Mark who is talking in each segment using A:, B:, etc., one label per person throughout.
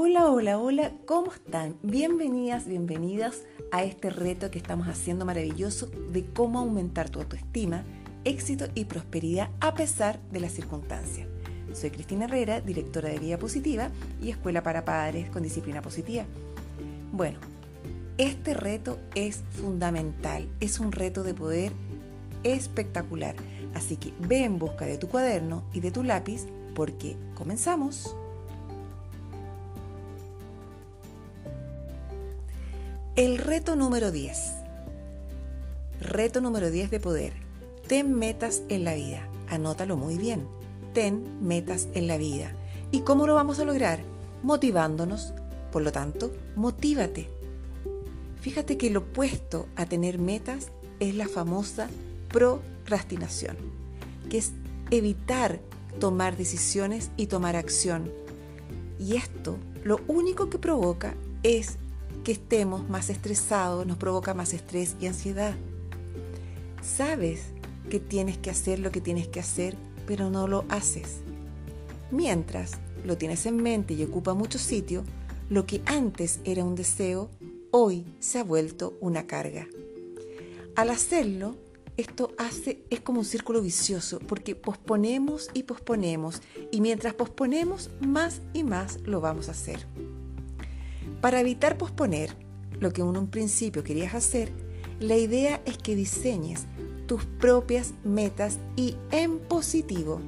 A: Hola, hola, hola, ¿cómo están? Bienvenidas, bienvenidas a este reto que estamos haciendo maravilloso de cómo aumentar tu autoestima, éxito y prosperidad a pesar de las circunstancias. Soy Cristina Herrera, directora de Vida Positiva y Escuela para Padres con Disciplina Positiva. Bueno, este reto es fundamental, es un reto de poder espectacular. Así que ve en busca de tu cuaderno y de tu lápiz porque comenzamos. El reto número 10. Reto número 10 de poder. Ten metas en la vida. Anótalo muy bien. Ten metas en la vida. ¿Y cómo lo vamos a lograr? Motivándonos. Por lo tanto, motívate. Fíjate que lo opuesto a tener metas es la famosa procrastinación, que es evitar tomar decisiones y tomar acción. Y esto lo único que provoca es que estemos más estresados, nos provoca más estrés y ansiedad. Sabes que tienes que hacer lo que tienes que hacer, pero no lo haces. Mientras lo tienes en mente y ocupa mucho sitio, lo que antes era un deseo, hoy se ha vuelto una carga. Al hacerlo, esto hace, es como un círculo vicioso, porque posponemos y posponemos, y mientras posponemos, más y más lo vamos a hacer. Para evitar posponer lo que en un principio querías hacer, la idea es que diseñes tus propias metas y en positivo,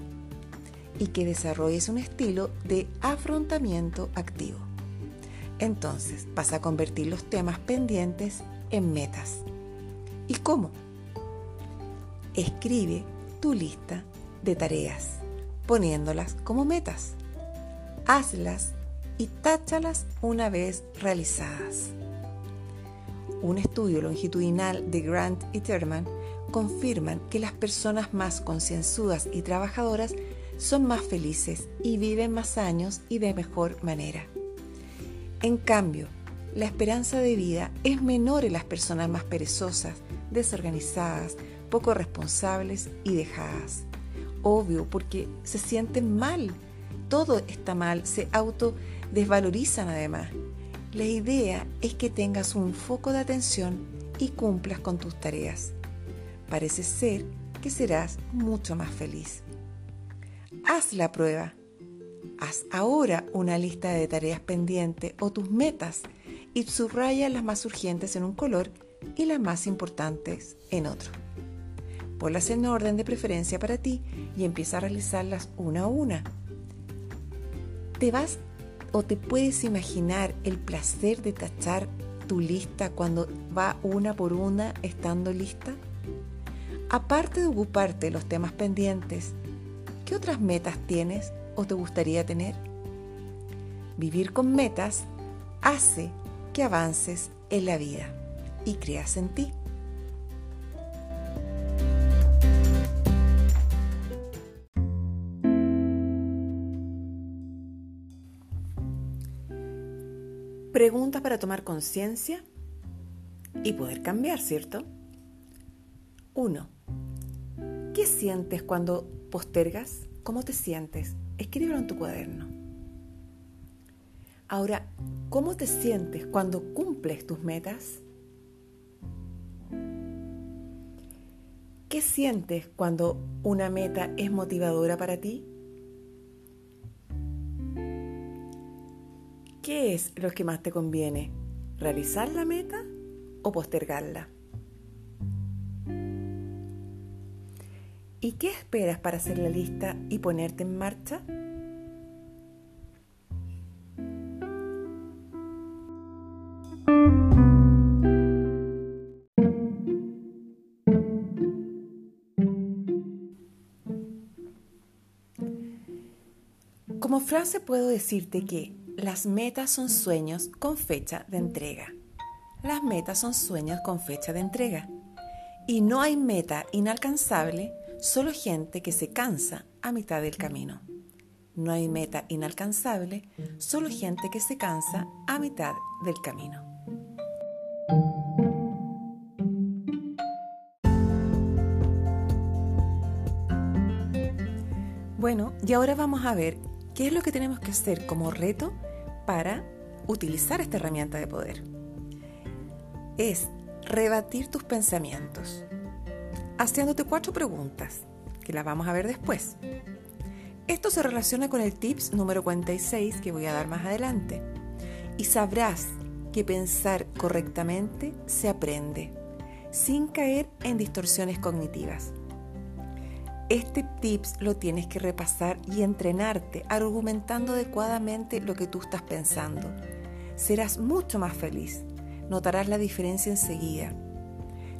A: y que desarrolles un estilo de afrontamiento activo. Entonces vas a convertir los temas pendientes en metas. ¿Y cómo? Escribe tu lista de tareas, poniéndolas como metas. Hazlas y táchalas una vez realizadas. Un estudio longitudinal de Grant y Terman confirman que las personas más concienzudas y trabajadoras son más felices y viven más años y de mejor manera. En cambio, la esperanza de vida es menor en las personas más perezosas, desorganizadas, poco responsables y dejadas. Obvio, porque se sienten mal. Todo está mal, se auto desvalorizan además. La idea es que tengas un foco de atención y cumplas con tus tareas. Parece ser que serás mucho más feliz. Haz la prueba. Haz ahora una lista de tareas pendientes o tus metas y subraya las más urgentes en un color y las más importantes en otro. Ponlas en orden de preferencia para ti y empieza a realizarlas una a una. Te vas o te puedes imaginar el placer de tachar tu lista cuando va una por una estando lista. Aparte de ocuparte de los temas pendientes, ¿qué otras metas tienes o te gustaría tener? Vivir con metas hace que avances en la vida y creas en ti. Preguntas para tomar conciencia y poder cambiar, ¿cierto? 1. ¿Qué sientes cuando postergas? ¿Cómo te sientes? Escríbelo en tu cuaderno. Ahora, ¿cómo te sientes cuando cumples tus metas? ¿Qué sientes cuando una meta es motivadora para ti? ¿Qué es lo que más te conviene? ¿Realizar la meta o postergarla? ¿Y qué esperas para hacer la lista y ponerte en marcha? Como frase puedo decirte que las metas son sueños con fecha de entrega. Las metas son sueños con fecha de entrega. Y no hay meta inalcanzable, solo gente que se cansa a mitad del camino. No hay meta inalcanzable, solo gente que se cansa a mitad del camino. Bueno, y ahora vamos a ver qué es lo que tenemos que hacer como reto para utilizar esta herramienta de poder. Es rebatir tus pensamientos, haciéndote cuatro preguntas, que las vamos a ver después. Esto se relaciona con el tips número 46 que voy a dar más adelante. Y sabrás que pensar correctamente se aprende, sin caer en distorsiones cognitivas. Este tips lo tienes que repasar y entrenarte argumentando adecuadamente lo que tú estás pensando. Serás mucho más feliz. Notarás la diferencia enseguida.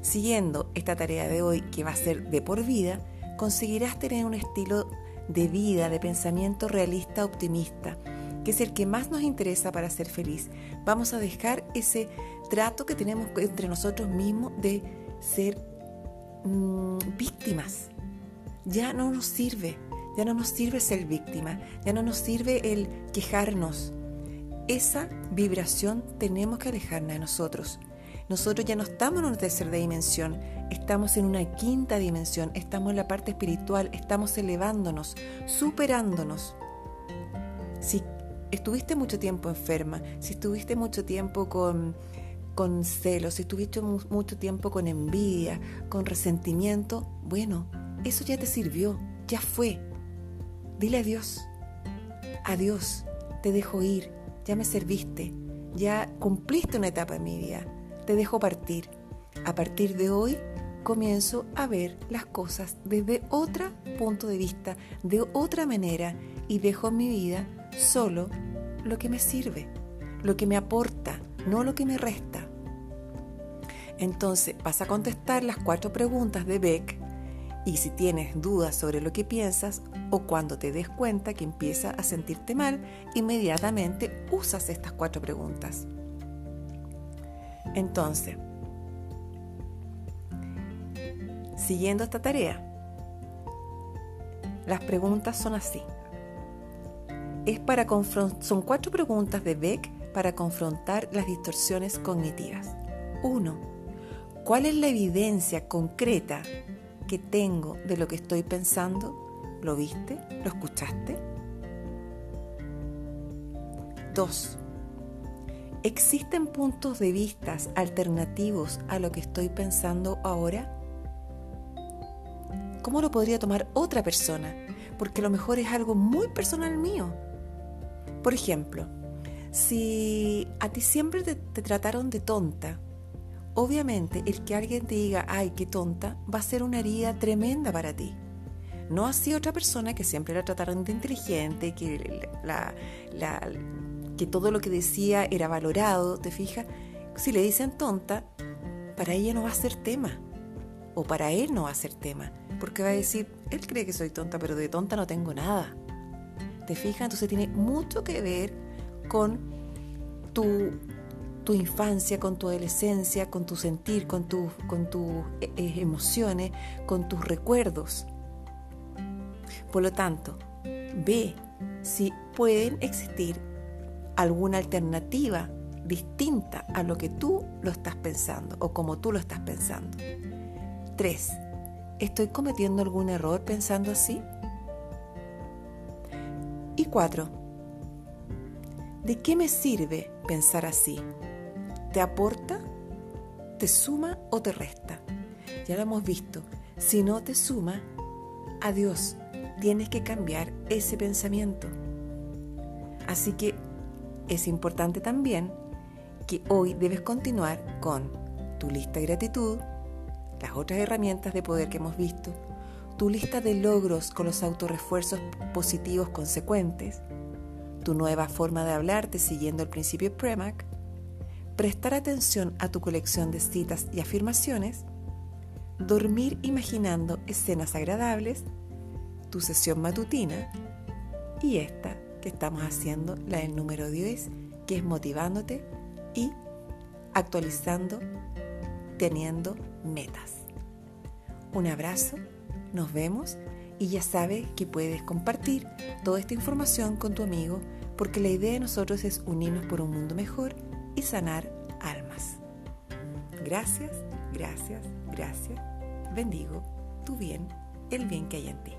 A: Siguiendo esta tarea de hoy, que va a ser de por vida, conseguirás tener un estilo de vida, de pensamiento realista, optimista, que es el que más nos interesa para ser feliz. Vamos a dejar ese trato que tenemos entre nosotros mismos de ser mm, víctimas ya no nos sirve, ya no nos sirve ser víctima, ya no nos sirve el quejarnos. Esa vibración tenemos que alejarla de nosotros. Nosotros ya no estamos en una tercera dimensión, estamos en una quinta dimensión, estamos en la parte espiritual, estamos elevándonos, superándonos. Si estuviste mucho tiempo enferma, si estuviste mucho tiempo con, con celos, si estuviste mucho tiempo con envidia, con resentimiento, bueno, eso ya te sirvió, ya fue. Dile adiós. Adiós, te dejo ir, ya me serviste, ya cumpliste una etapa en mi vida, te dejo partir. A partir de hoy comienzo a ver las cosas desde otro punto de vista, de otra manera y dejo en mi vida solo lo que me sirve, lo que me aporta, no lo que me resta. Entonces vas a contestar las cuatro preguntas de Beck y si tienes dudas sobre lo que piensas o cuando te des cuenta que empieza a sentirte mal, inmediatamente usas estas cuatro preguntas. Entonces, siguiendo esta tarea, las preguntas son así. Es para son cuatro preguntas de Beck para confrontar las distorsiones cognitivas. 1. ¿Cuál es la evidencia concreta que tengo de lo que estoy pensando? ¿Lo viste? ¿Lo escuchaste? 2. ¿Existen puntos de vista alternativos a lo que estoy pensando ahora? ¿Cómo lo podría tomar otra persona? Porque a lo mejor es algo muy personal mío. Por ejemplo, si a ti siempre te trataron de tonta, Obviamente, el que alguien te diga, ay, qué tonta, va a ser una herida tremenda para ti. No así otra persona que siempre la trataron de inteligente, que, que todo lo que decía era valorado, ¿te fijas? Si le dicen tonta, para ella no va a ser tema. O para él no va a ser tema. Porque va a decir, él cree que soy tonta, pero de tonta no tengo nada. ¿Te fijas? Entonces tiene mucho que ver con tu tu infancia, con tu adolescencia, con tu sentir, con, con tus eh, eh, emociones, con tus recuerdos. Por lo tanto, ve si pueden existir alguna alternativa distinta a lo que tú lo estás pensando o como tú lo estás pensando. 3. ¿Estoy cometiendo algún error pensando así? Y 4. ¿De qué me sirve pensar así? ¿Te aporta? ¿Te suma o te resta? Ya lo hemos visto. Si no te suma, adiós. Tienes que cambiar ese pensamiento. Así que es importante también que hoy debes continuar con tu lista de gratitud, las otras herramientas de poder que hemos visto, tu lista de logros con los autorrefuerzos positivos consecuentes, tu nueva forma de hablarte siguiendo el principio PREMAC, prestar atención a tu colección de citas y afirmaciones, dormir imaginando escenas agradables, tu sesión matutina y esta que estamos haciendo, la del número 10, que es motivándote y actualizando, teniendo metas. Un abrazo, nos vemos y ya sabes que puedes compartir toda esta información con tu amigo porque la idea de nosotros es unirnos por un mundo mejor y sanar almas. Gracias, gracias, gracias. Bendigo tu bien, el bien que hay en ti.